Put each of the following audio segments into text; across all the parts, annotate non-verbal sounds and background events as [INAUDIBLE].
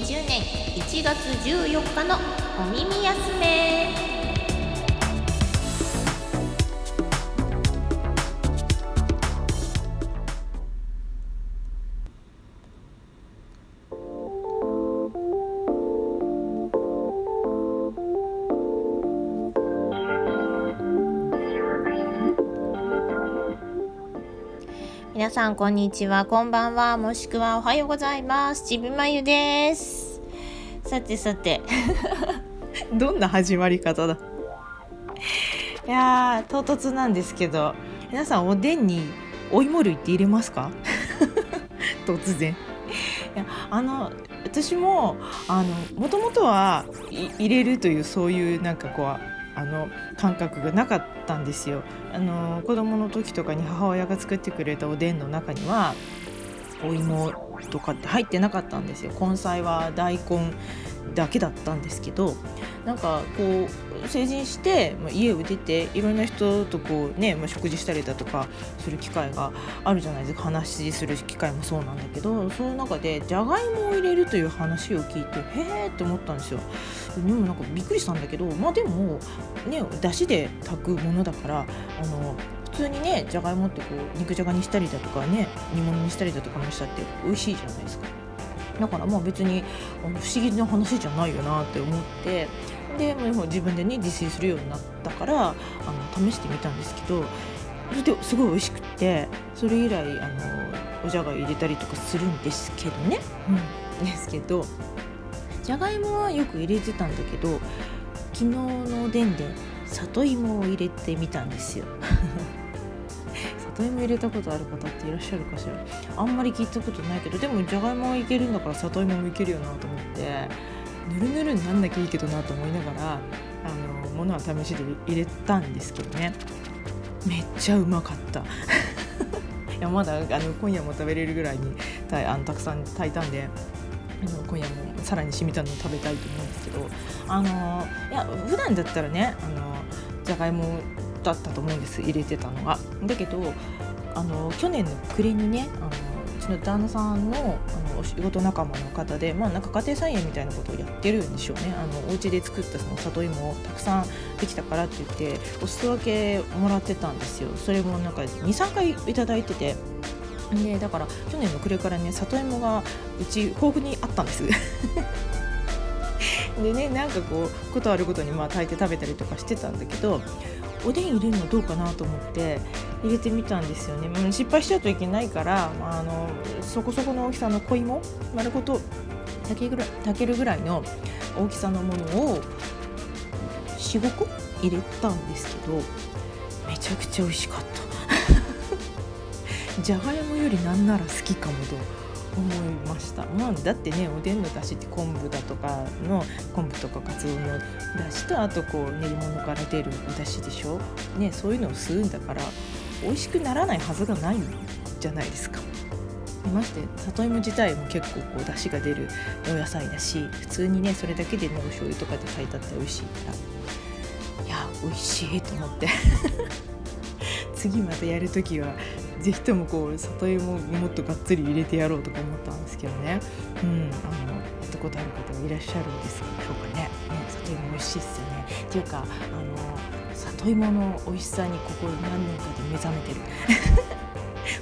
2020年1月14日のお耳休め。皆さんこんにちは。こんばんは。もしくはおはようございます。ちびまゆです。さてさて。[LAUGHS] どんな始まり方だ？いやー唐突なんですけど。皆さんおでんにお芋類って入れますか？[LAUGHS] 突然。いやあの私もあのもともとは入れるというそういうなんかこうあの感覚がなかったたんですよ。あの子供の時とかに母親が作ってくれたおでんの中にはお芋とかって入ってなかったんですよ。根菜は大根だけだったんですけどなんかこう成人して、まあ、家を出ていろんな人とこうね、まあ、食事したりだとかする機会があるじゃないですか。話する機会もそうなんだけどその中でじゃがいもを入れるという話を聞いてへえって思ったんですよ。でもなんかびっくりしたんだけどまあでもねだしで炊くものだからあの普通にねじゃがいもってこう肉じゃがにしたりだとかね煮物にしたりだとかもしたって美味しいじゃないですか。だからまあ別にあの不思議な話じゃないよなって思ってでもう自分でね自炊するようになったからあの試してみたんですけどそれですごい美味しくってそれ以来あのおじゃが入れたりとかするんですけどね、うん、ですけどじゃがいもはよく入れてたんだけど昨日のおでんで里芋を入れてみたんですよ里芋入れたことある方っていらっしゃるかしら？あんまり聞いたことないけどでもじゃがいもはいけるんだから里芋もいけるよなと思ってぬるぬるになんなきゃいいけどなと思いながらあの物は試しで入れたんですけどね。めっちゃうまかった。[LAUGHS] いやまだあの今夜も食べれるぐらいにたあのたくさん炊いたんであの今夜もさらに染みたのを食べたいと思うんですけどあのいや普段だったらねあのじゃがいもだったと思うんです入れてたのが。だけどあの去年の暮れにねあのうちの旦那さんのあのお仕事仲間の方で、まあ、なんか家庭菜園みたいなことをやってるんでしょうね。あのお家で作ったその里芋をたくさんできたからって言ってお裾分けもらってたんですよ。それもなんか23回頂いてて。でだから去年の暮れからね里芋がうち豊富にあったんです。[LAUGHS] でねなんかこうことあるごとにまあ炊いて食べたりとかしてたんだけどおでん入れるのどうかなと思って入れてみたんですよね、うん、失敗しちゃうといけないから、まあ、あのそこそこの大きさの小芋丸ごと炊けぐら炊けるぐらいの大きさのものを45個入れたんですけどめちゃくちゃ美味しかった [LAUGHS] じゃがいもよりなんなら好きかもと。思いました。まあだってねおでんのだしって昆布だとかの昆布とかかつおのだしとあとこう練り物から出るだしでしょ。ねそういうのを吸うんだから美味しくならないはずがないじゃないですか。まして里芋自体も結構こう出汁が出るお野菜だし普通にねそれだけでねお醤油とかで炊いたって美味しいから。いや美味しいと思って。[LAUGHS] 次またやる時はぜひともこう里芋をもっとがっつり入れてやろうとか思ったんですけどね、うん、あのやったことある方がいらっしゃるんですでしょうかね。ね里芋美味しいっすよね。っていうかあの里芋の美味しさにここ何年かで目覚めてる。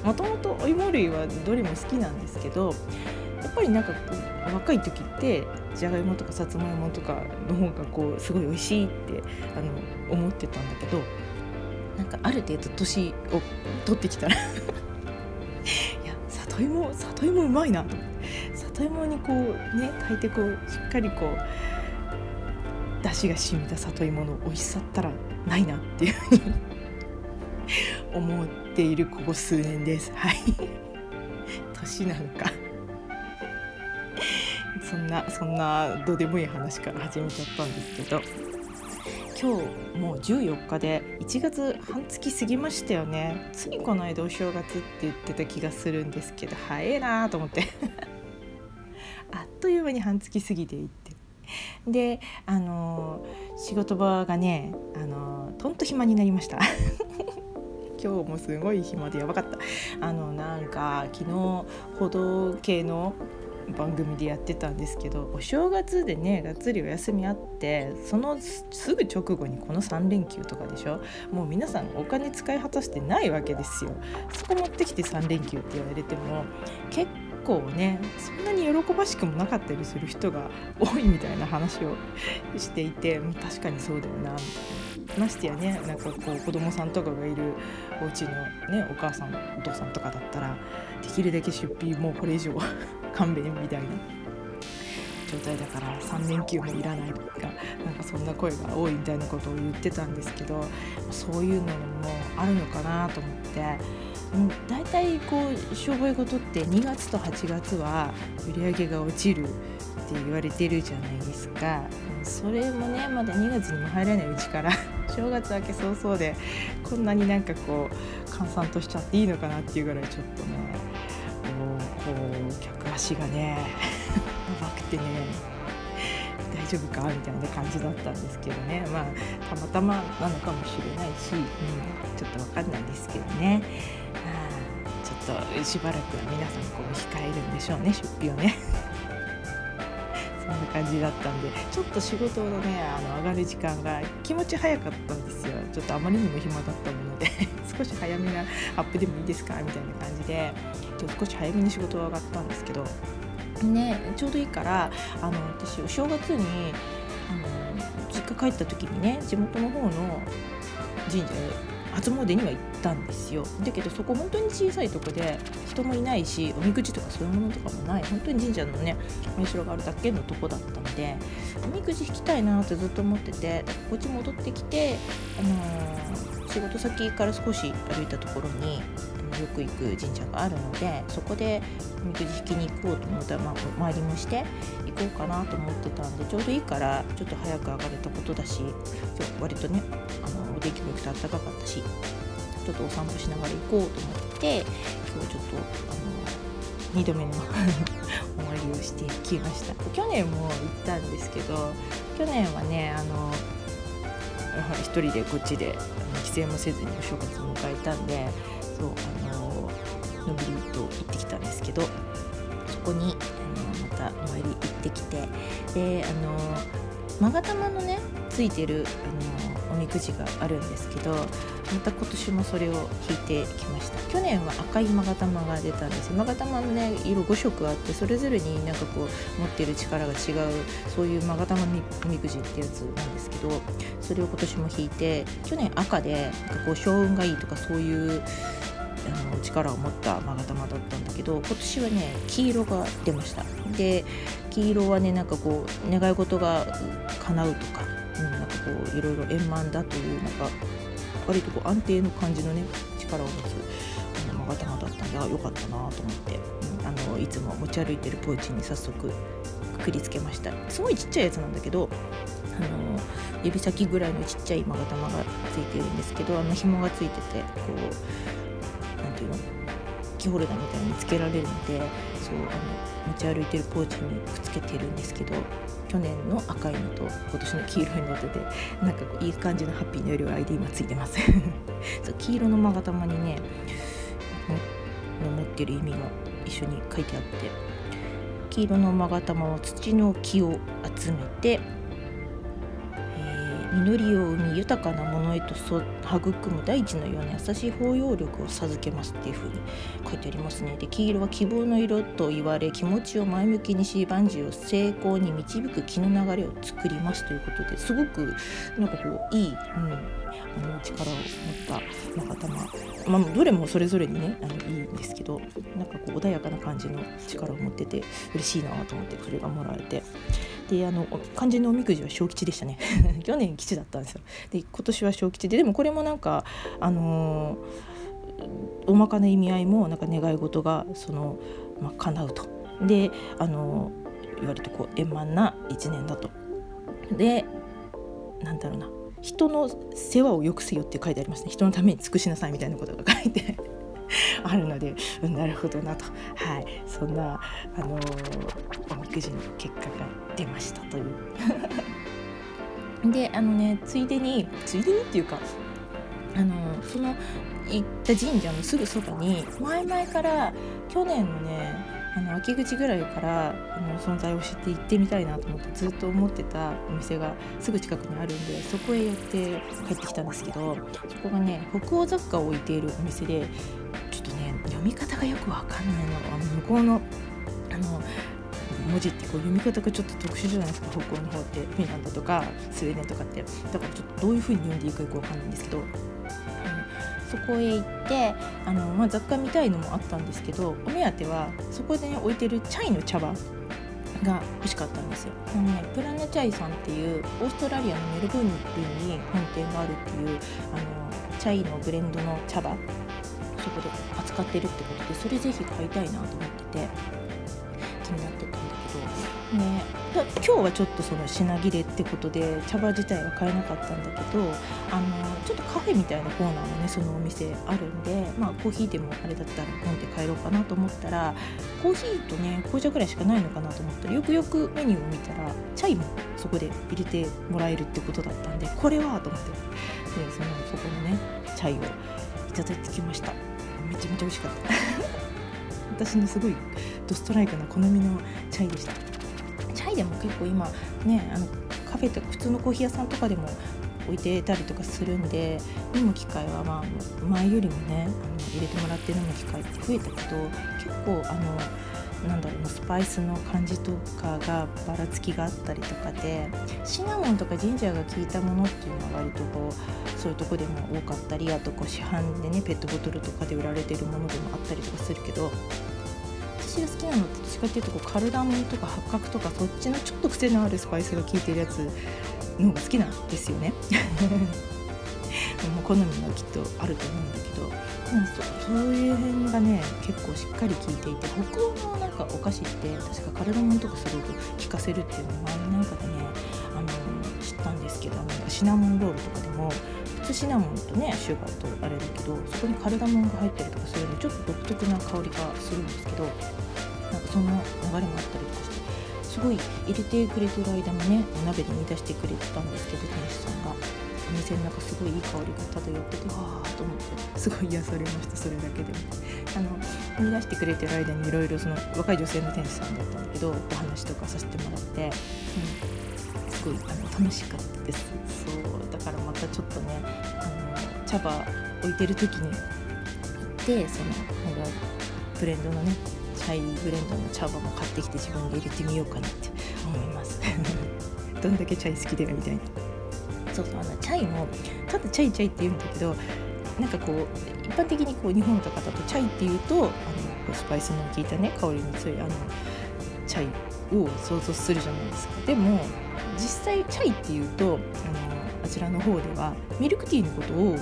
もともとお芋類はどれも好きなんですけどやっぱりなんか若い時ってじゃがいもとかさつまいもとかの方がこうすごい美味しいってあの思ってたんだけどなんかある程度年を取ってきたら。[LAUGHS] いや里芋里芋うまいなと里芋にこうね炊いてこうしっかりこう出汁が染みた里芋の美味しさったらないなっていうふうに思っているここ数年です。はい。年なのか。そんなそんなどうでもいい話から始めちゃったんですけど。今日もう14日で1月半月過ぎましたよね。ついこの間お正月って言ってた気がするんですけど早いなと思って。[LAUGHS] あっという間に半月過ぎていって。であの仕事場がねあのとんと暇になりました。[LAUGHS] 今日もすごい暇でやばかった。あのなんか昨日歩道系の番組でやってたんですけどお正月でねがっつりお休みあってそのすぐ直後にこの3連休とかでしょ？もう皆さんお金使い果たしてないわけですよ。そこ持ってきて3連休って言われても結構ねそんなに喜ばしくもなかったりする人が多いみたいな話をしていて確かにそうだよなましてやねなんかこう子供さんとかがいるお家のねお母さんお父さんとかだったらできるだけ出費もうこれ以上勘弁みたいな。状態だから。3連休もいらないとかなんかそんな声が多いみたいなことを言ってたんですけどそういうのもあるのかなと思って。大体こう商売事って2月と8月は売り上げが落ちるって言われてるじゃないですか。それもねまだ2月にも入らないうちから [LAUGHS] 正月明け早々でこんなになんかこう閑散としちゃっていいのかなっていうぐらいちょっとねこう客足がねやばくてね大丈夫かみたいな感じだったんですけどねまあたまたまなのかもしれないし、うん、ちょっと分かんないですけどね。ちょっとしばらくは皆さんこう控えるんでしょうね出費をねそんな感じだったんでちょっと仕事のねあの上がる時間が気持ち早かったんですよ。ちょっとあまりにも暇だったもので [LAUGHS] 少し早めなアップでもいいですか？みたいな感じでちょっと少し早めに仕事が上がったんですけどねちょうどいいからあの私お正月にあの実家帰った時にね地元の方の神社へ初詣には行ったんですよ。だけどそこ本当に小さいとこで人もいないしおみくじとかそういうものとかもない。本当に神社のねお社があるだけのとこだったのでおみくじ引きたいなってずっと思っててこっち戻ってきて、あのー、仕事先から少し歩いたところによく行く神社があるのでそこでおみくじ引きに行こうと思ったら、まあ、周りもして行こうかなと思ってたんでちょうどいいからちょっと早く上がれたことだし割とねあのお天気も良くて暖かかったしちょっとお散歩しながら行こうと思って今日ちょっとあの2度目の [LAUGHS] お参りをしてきました。去年も行ったんですけど去年はねあの一人でこっちで帰省もせずにお正月を迎えたんでそうあのけどそこにあのまたお参り行ってきてであの勾玉のねついてるあのおみくじがあるんですけどまた今年もそれを引いてきました。去年は赤い勾玉が出たんです勾玉のね色5色あってそれぞれになんかこう持ってる力が違うそういう勾玉おみくじってやつなんですけどそれを今年も引いて去年赤でなんかこう勝運がいいとかそういうあの力を持った勾玉だったんだけど今年はね黄色が出ました。で黄色はねなんかこう願い事が叶うとか、うん、なんかこういろいろ円満だというなんか割とこう安定の感じのね力を持つあの勾玉だったんであよかったなと思って、うん、あのいつも持ち歩いてるポーチに早速くくりつけました。すごいちっちゃいやつなんだけどあの指先ぐらいのちっちゃい勾玉がついてるんですけどあの紐がついててこうていうの？キーホルダーみたいにつけられるのでそうあの持ち歩いてるポーチにくっつけてるんですけど去年の赤いのと今年の黄色いのとでなんかこういい感じのハッピーの色合いで今ついてます。[LAUGHS] そう黄色の勾玉にねの持ってる意味が一緒に書いてあって黄色の勾玉は土の木を集めて実りを生み豊かなものへと育む大地のような優しい包容力を授けますっていう風に書いてありますねで黄色は希望の色と言われ気持ちを前向きにし万事を成功に導く気の流れを作りますということですごくなんかこういい、うん、あの力を持った仲間、まあ、どれもそれぞれにねあのいいんですけどなんかこう穏やかな感じの力を持ってて嬉しいなと思ってそれがもらえて。であの肝心のおみくじは小吉でしたね。[LAUGHS] 去年吉だったんですよ。で今年は小吉ででもこれもなんかあのー、大まかな意味合いもなんか願い事がその、まあ、叶うと。であのー、割とこう円満な一年だと。でなんだろうな。人の世話をよくせよって書いてありますね。人のために尽くしなさいみたいなことが書いて。あるので、うん、なるほどなと、はい、そんな、あのー、おみくじの結果が出ましたという。[LAUGHS] であのねついでについでにっていうかあのその行った神社のすぐそばに前々から去年のねあの秋口ぐらいからあの存在を知って行ってみたいなと思ってずっと思ってたお店がすぐ近くにあるんでそこへ寄って帰ってきたんですけどそこがね北欧雑貨を置いているお店でちょっとね読み方がよくわかんないの。あの向こうのあの文字ってこう読み方がちょっと特殊じゃないですか。北欧の方ってフィンランドとかスウェーデンとかって。だからちょっとどういう風に読んでいいかよくわかんないんですけどそこへ行ってあの、まあ、雑貨見たいのもあったんですけどお目当てはそこで、ね、置いてるチャイの茶葉が欲しかったんですよ。あの、ね、プラナチャイさんっていうオーストラリアのメルブルンに本店があるっていうあのチャイのブレンドの茶葉そこで扱ってるってことでそれぜひ買いたいなと思ってて。今日はちょっとその品切れってことで茶葉自体は買えなかったんだけどあのちょっとカフェみたいなコーナーもねそのお店あるんで、まあ、コーヒーでもあれだったら飲んで帰ろうかなと思ったらコーヒーとね紅茶ぐらいしかないのかなと思ったらよくよくメニューを見たらチャイもそこで入れてもらえるってことだったんでこれはと思って。でそのそこのねチャイをいただいてきました。めちゃめちゃ美味しかった。[LAUGHS] 私のすごいドストライクな好みのチャイでした。でも結構今ねあのカフェとか普通のコーヒー屋さんとかでも置いてたりとかするんで飲む機会はまあ前よりもねあの入れてもらって飲む機会って増えたけど結構あのなんだろうなスパイスの感じとかがばらつきがあったりとかでシナモンとかジンジャーが効いたものっていうのは割とこうそういうとこでも多かったりあとこう市販でねペットボトルとかで売られてるものでもあったりとかするけど私が好きなのってどっちかっていうとこうカルダモンとか八角とかそっちのちょっと癖のあるスパイスが効いてるやつの方が好きなんですよね。[LAUGHS] もう好みはきっとあると思うんだけどまあ、そそういう辺がね結構しっかり効いていて北欧のなんかお菓子って確か体もんとかすごく効かせるっていうのを前なんかでねあの知ったんですけどシナモンロールとかでも普通シナモンとねシュガーとあれだけどそこにカルダモンが入ったりとかするんでちょっと独特な香りがするんですけどなんかその流れもあったりとかしてすごい入れてくれてる間もねお鍋で煮出してくれてたんですけど店主さんが。お店の中すごいいい香りが漂っててわーと思ってすごい癒されましたそれだけでもあの生み出してくれてる間にいろいろその若い女性の店主さんだったんだけどお話とかさせてもらって、うん、すごいあの楽しかったですからまたちょっとねあの茶葉置いてる時に行ってそのなんかブレンドのねチャイブレンドの茶葉も買ってきて自分で入れてみようかなって思います。[LAUGHS] どんだけチャイ好きだよみたいな。そうそうあのチャイもただチャイチャイって言うんだけどなんかこう一般的にこう日本とかだとチャイっていうとあのスパイスの効いたね香りの強いあのチャイを想像するじゃないですか。でも実際チャイっていうとあのあちらの方ではミルクティーのことを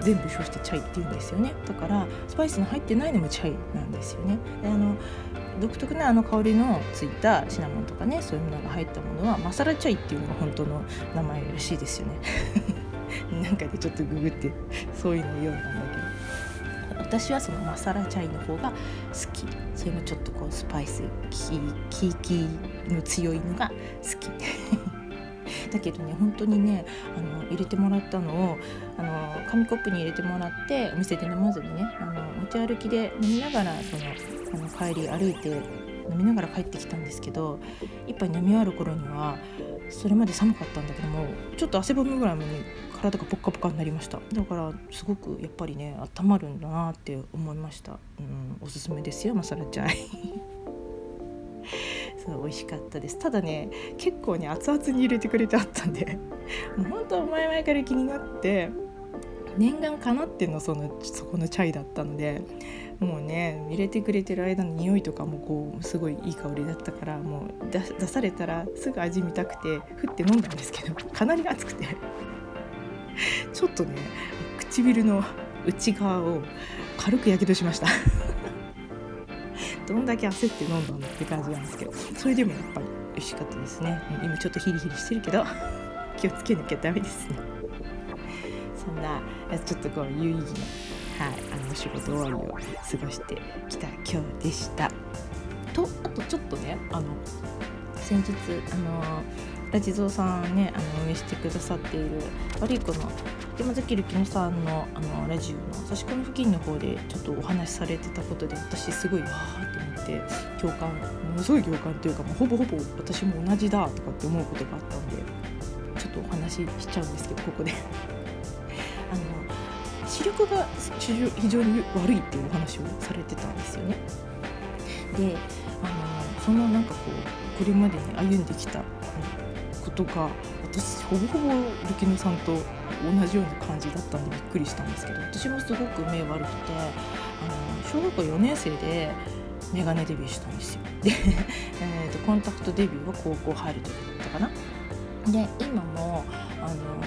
全部称してチャイって言うんですよね。だからスパイスの入ってないのもチャイなんですよね。であの独特なあの香りのついたシナモンとかねそういうものが入ったものはマサラチャイっていうのが本当の名前らしいですよね。[LAUGHS] なんかでちょっとググってそういうのを読んだんだけど。私はそのマサラチャイの方が好き。それもちょっとこうスパイスキーキーの強いのが好き。だけどね本当にねあの入れてもらったのをあの紙コップに入れてもらってお店で飲まずにねあの持ち歩きで飲みながらそのあの帰り歩いて飲みながら帰ってきたんですけど一杯飲み終わる頃にはそれまで寒かったんだけどもちょっと汗ばむぐらいに体がポッカポカになりました。だからすごくやっぱりね温まるんだなって思いました、うん、おすすめですよマサラチャイそう美味しかったです。ただね結構ね熱々に入れてくれてあったんで [LAUGHS] もう本当前々から気になって念願かなってのそのそこのチャイだったのでもうね入れてくれてる間の匂いとかもこうすごいいい香りだったからもう出されたらすぐ味見たくてふって飲んだんですけどかなり熱くて。ちょっとね唇の内側を軽くやけどしました。どんだけ焦って飲んだんだって感じなんですけどそれでもやっぱり美味しかったですね今ちょっとヒリヒリしてるけど [LAUGHS] 気をつけなきゃダメですねそんなちょっとこう有意義な、はい、あの仕事終わりを過ごしてきた今日でした。とあとちょっとねあの先日あのラジゾウさんねあの運営してくださっている悪い子の山崎るきのさんのあのラジオの差し込み付近の方でちょっとお話しされてたことで私すごいわーと思って共感ものすごい共感というかもうほぼほぼ私も同じだとかって思うことがあったんでちょっとお話ししちゃうんですけどここで [LAUGHS] あの視力が非常に悪いっていうお話をされてたんですよね。であのそのなんかこうこれまでに歩んできたことが私ほぼほぼルキノさんと同じような感じだったんでびっくりしたんですけど私もすごく目悪くてあの小学校4年生でメガネデビューしたんですよ。で、[LAUGHS] えと、コンタクトデビューは高校入る時だったかな。で今もあの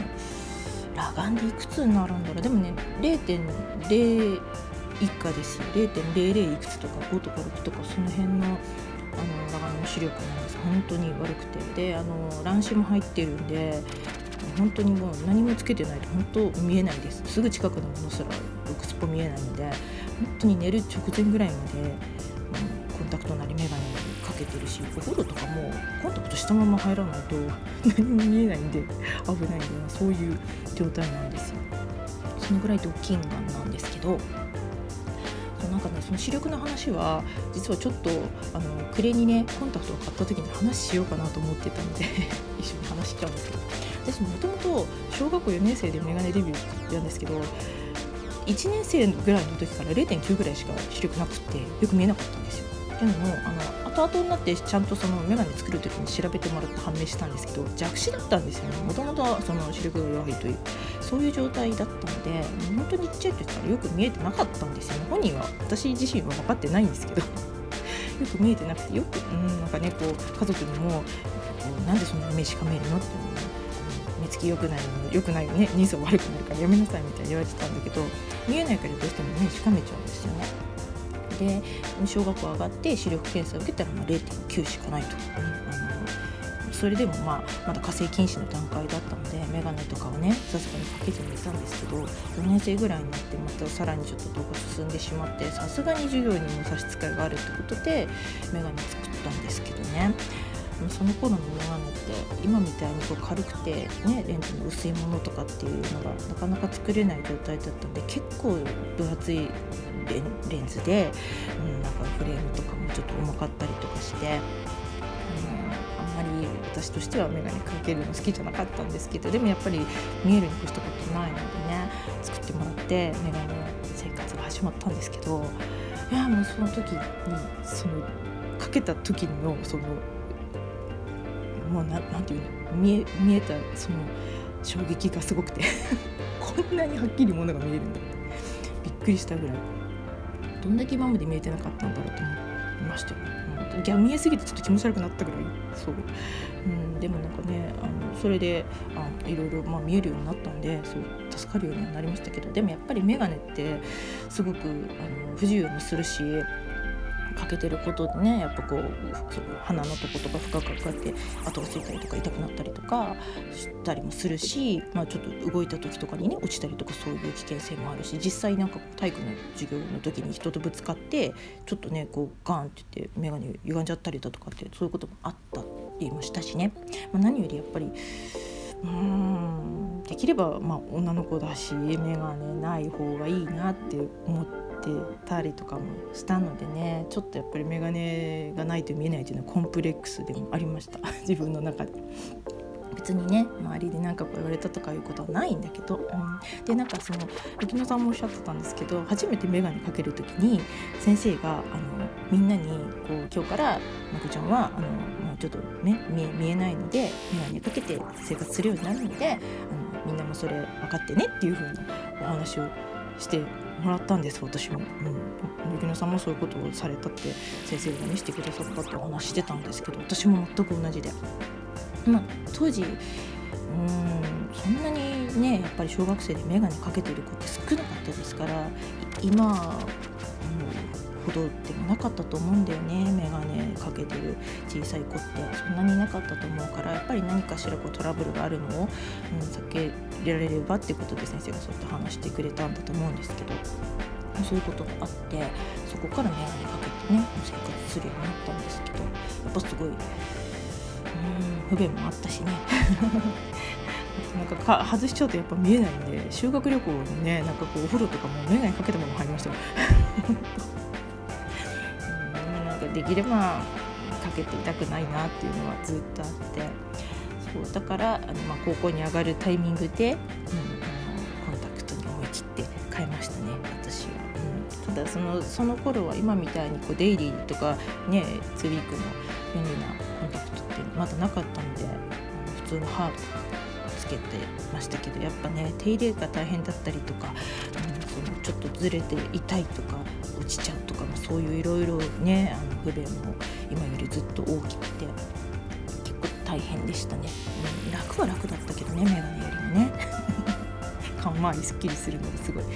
裸眼でいくつになるんだろう。でもね0.0以下ですよ。0.00いくつとか5とか6とかその辺のあの裸眼の視力なん本当に悪くて。であの乱視も入ってるんで本当にもう何もつけてないと本当見えないです。すぐ近くのものすらくすっぽ見えないので本当に寝る直前ぐらいまで、うん、コンタクトなり眼鏡かけてるしお風呂とかもコンタクトしたまま入らないと [LAUGHS] 何も見えないんで危ないんでそういう状態なんですよ。そのぐらいドッキンガンなんですけどその視力の話は実はちょっとあの暮れにねコンタクトを買った時に話しようかなと思ってたので [LAUGHS] 一緒に話しちゃうんですけど私もともと小学校4年生でメガネデビューなんですけど1年生ぐらいの時から0.9ぐらいしか視力なくてよく見えなかったんですよ。っていうのもあの後々になってちゃんとその眼鏡作る時に調べてもらって判明したんですけど弱視だったんですよねもともとその視力が弱いというそういう状態だったので本当にちっちゃい時からよく見えてなかったんですよね。本人は。私自身は分かってないんですけど。[LAUGHS] よく見えてなくてよくうんなんかねこう家族にもなんでそんな目しか見えるのって目つき良くないの良くないよね。人相悪くなるからやめなさいみたいに言われてたんだけど見えないからどうしても目しかめちゃうんですよね。で小学校上がって視力検査を受けたらまあ0.9しかないと、それでもまあまだ火星禁止の段階だったので眼鏡とかはねさすがにかけてはいたんですけど4年生ぐらいになってまたさらにちょっと動画進んでしまってさすがに授業にも差し支えがあるってことで眼鏡作ったんですけどね。その頃の眼鏡って今みたいにこう軽くて、ね、レンズの薄いものとかっていうのがなかなか作れない状態だったんで結構分厚いレンズで、うん、なんかフレームとかもちょっと重かったりとかして、私としては眼鏡かけるの好きじゃなかったんですけどでもやっぱり見えるに越したことないのでね作ってもらって眼鏡生活が始まったんですけどいやもうその時にそのかけた時のそのもうななんていうの見え見えたその衝撃がすごくて [LAUGHS] こんなにはっきりものが見えるんだびっくりしたぐらいどんだけ今まで見えてなかったんだろうと思いましたよ、うん、いや見えすぎてちょっと気持ち悪くなったぐらいそう、うん、でもなんかねあのそれであいろいろ、まあ、見えるようになったんでそう助かるようにはなりましたけどでもやっぱり眼鏡ってすごくあの不自由にするしかけてることでねやっぱこう鼻のとことか深くかかって跡がついたりとか痛くなったりとかしたりもするし、まあ、ちょっと動いた時とかにね落ちたりとかそういう危険性もあるし実際なんか体育の授業の時に人とぶつかってちょっとねこうガンって言って眼鏡歪んじゃったりだとかってそういうこともあったりもしたしね、まあ、何よりやっぱりうんできればまあ女の子だし眼鏡ない方がいいなって思って。たりとかもしたのでねちょっとやっぱり眼鏡がないと見えないというのはコンプレックスでもありました [LAUGHS] 自分の中で。別にね周りで何か言われたとかいうことはないんだけど、うん、でなんかその雪乃さんもおっしゃってたんですけど初めて眼鏡かける時に先生があのみんなにこう今日からまこちゃんはあのちょっとね見え見えないので眼鏡かけて生活するようになるのであのみんなもそれ分かってねっていう風なお話をしてもらったんです私も、うん、雪乃さんもそういうことをされたって先生がねしてくださったってお話してたんですけど私も全く同じで、まあ、当時うんそんなにねやっぱり小学生で眼鏡かけてる子って少なかったですから今ほどでもなかったと思うんだよね眼鏡かけてる小さい子って。そんなになかったと思うからやっぱり何かしらこうトラブルがあるのを、うん、避けられればってことで先生がそうやって話してくれたんだと思うんですけどそういうことがあってそこから眼鏡かけてね生活するようになったんですけどやっぱすごいうん不便もあったしね。[LAUGHS] なんかか外しちゃうとやっぱ見えないんで修学旅行にねなんかこうお風呂とかも眼鏡かけたまま入りましたよできればかけていたくないなっていうのはずっとあってそうだからあの、まあ、高校に上がるタイミングで、うん、あのコンタクトに思い切って変えましたね私は。うん、ただそのその頃は今みたいにこうデイリーとかねツーウィークの便利なコンタクトってまだなかったのであの普通のハードつけてましたけどやっぱね手入れが大変だったりとか、うん、ちょっとずれて痛いとか落ちちゃうとかもそういういろいろねあの不便も今よりずっと大きくて結構大変でしたね、うん、楽は楽だったけどねメガネよりもね。[LAUGHS] 顔周りすっきりするのがすごい、うん、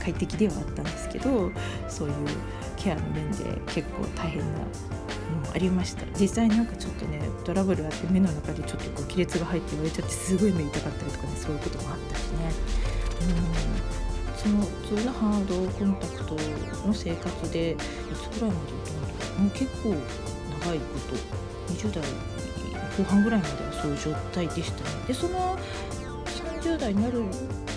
快適ではあったんですけどそういうケアの面で結構大変なうん、ありました。実際なんかちょっとねトラブルあって目の中でちょっとこう亀裂が入って割れちゃってすごい目痛かったりとかねそういうこともあったしね、うん、その普通のハードコンタクトの生活でいつぐらいまでいたんだろうもう結構長いこと20代後半ぐらいまではそういう状態でしたねでその30代になる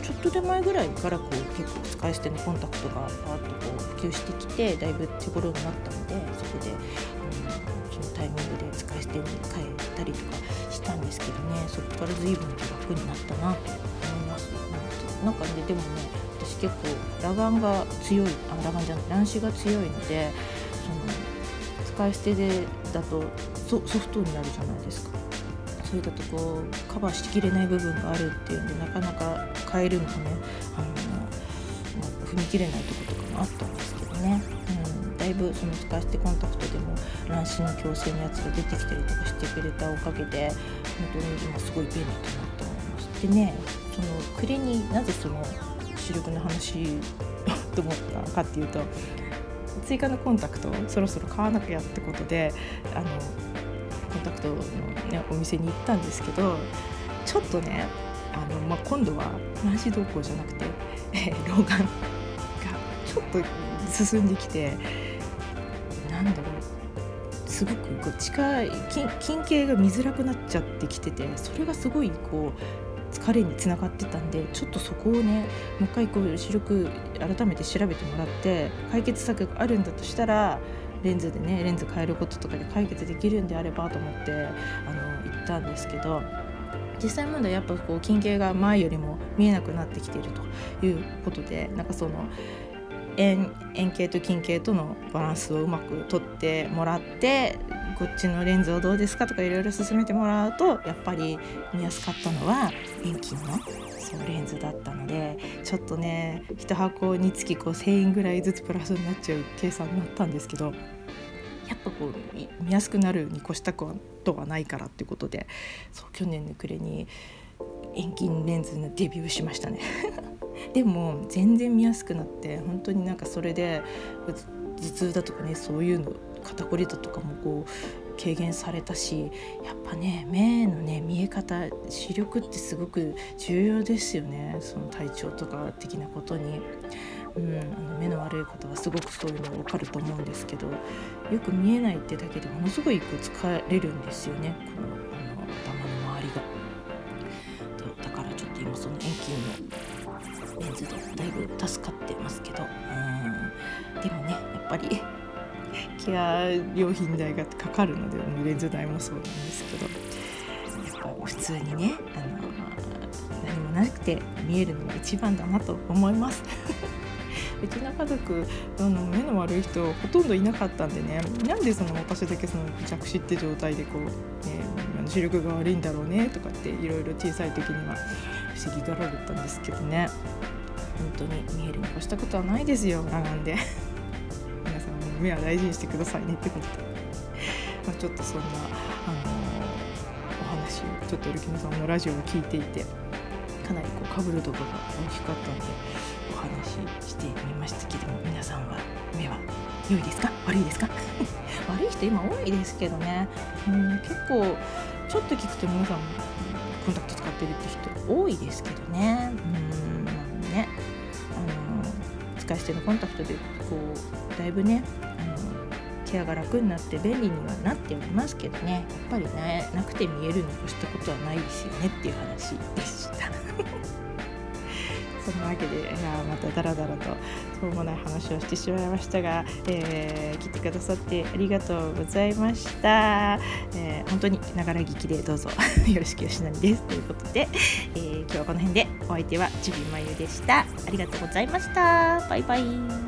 ちょっと手前ぐらいからこう結構使い捨てのコンタクトがパーッとこう普及してきてだいぶ手頃になったのでそこで、うん、そのタイミングで使い捨てに変えたりとかしたんですけどねそこから随分と楽になったなと思います。なんかねでもね私結構裸眼が強いあ裸眼じゃない乱視が強いのでその使い捨てでだとソフトになるじゃないですか。それだとこうカバーしきれない部分があるっていうんでなかなか変えるのもねあの踏み切れないとことかもあったんですけどね、うん、だいぶその使い捨てコンタクトでも乱視の矯正のやつが出てきたりとかしてくれたおかげで本当に今すごい便利だなと思います。でねその暮れになぜその視力の話と思ったかっていうと追加のコンタクトをそろそろ買わなきゃってことであのコンタクトの、ね、お店に行ったんですけどちょっとねあの、まあ、今度は乱視瞳孔じゃなくて、えー、老眼がちょっと進んできてなんだろうすごくこう近い近景が見づらくなっちゃってきててそれがすごいこう疲れにつながってたんでちょっとそこをねもう一回こう視力改めて調べてもらって解決策があるんだとしたらレンズでねレンズ変えることとかで解決できるんであればと思ってあの行ったんですけど実際問題やっぱこう近景が前よりも見えなくなってきているということでなんかその円円形と近景とのバランスをうまくとってもらってこっちのレンズをどうですかとかいろいろ勧めてもらうとやっぱり見やすかったのは遠近のそうレンズだったのでちょっとね1箱につきこう1,000円ぐらいずつプラスになっちゃう計算になったんですけどやっぱこう見やすくなるに越したことはないからっていうことでそう去年の暮れに遠近レンズのデビューしましたね。[LAUGHS] でも全然見やすくなって本当になんかそれで頭痛だとかねそういうの肩こりだとかもこう軽減されたしやっぱね目のね見え方視力ってすごく重要ですよねその体調とか的なことに。うん、あの目の悪い方はすごくそういうの分かると思うんですけどよく見えないってだけでものすごいこう疲れるんですよねこのあの頭の周りが。だからちょっと今その遠近のレンズでだいぶ助かってますけどうんでもねやっぱりケア料品代がかかるのでレンズ代もそうなんですけどやっぱ普通にねあの何もなくて見えるのが一番だなと思います。[LAUGHS] うちの家族あの目の悪い人ほとんどいなかったんでねなんでその私だけその弱視って状態でこう、ね、視力が悪いんだろうねとかっていろいろ小さい時には不思議がられたんですけどね本当に見えるに越したことはないですよ裸眼で目は大事にしてくださいねってことで、ま、ちょっとそんな、あのー、お話をちょっとルキノさんのラジオを聞いていてかなりこうかぶるところが大きかったんでお話ししてみましたけども皆さんは目は良いですか？悪いですか悪い人今多いですけどね。うん結構ちょっと聞くと皆さんコンタクト使ってるって人多いですけどね。うん。使い捨てのコンタクトでこうだいぶねあのケアが楽になって便利にはなっておりますけどね。やっぱりねなくて見えるに越したことはないですよねっていう話でした。そ [LAUGHS] そんなわけでいやまたダラダラとしょうもない話をしてしまいましたが、えー、聞いてくださってありがとうございました、えー、本当にながら聞きでどうぞ [LAUGHS] よろしくよしなみです。ということで、えー、今日はこの辺で。お相手はちびまゆでした。ありがとうございました。バイバイ。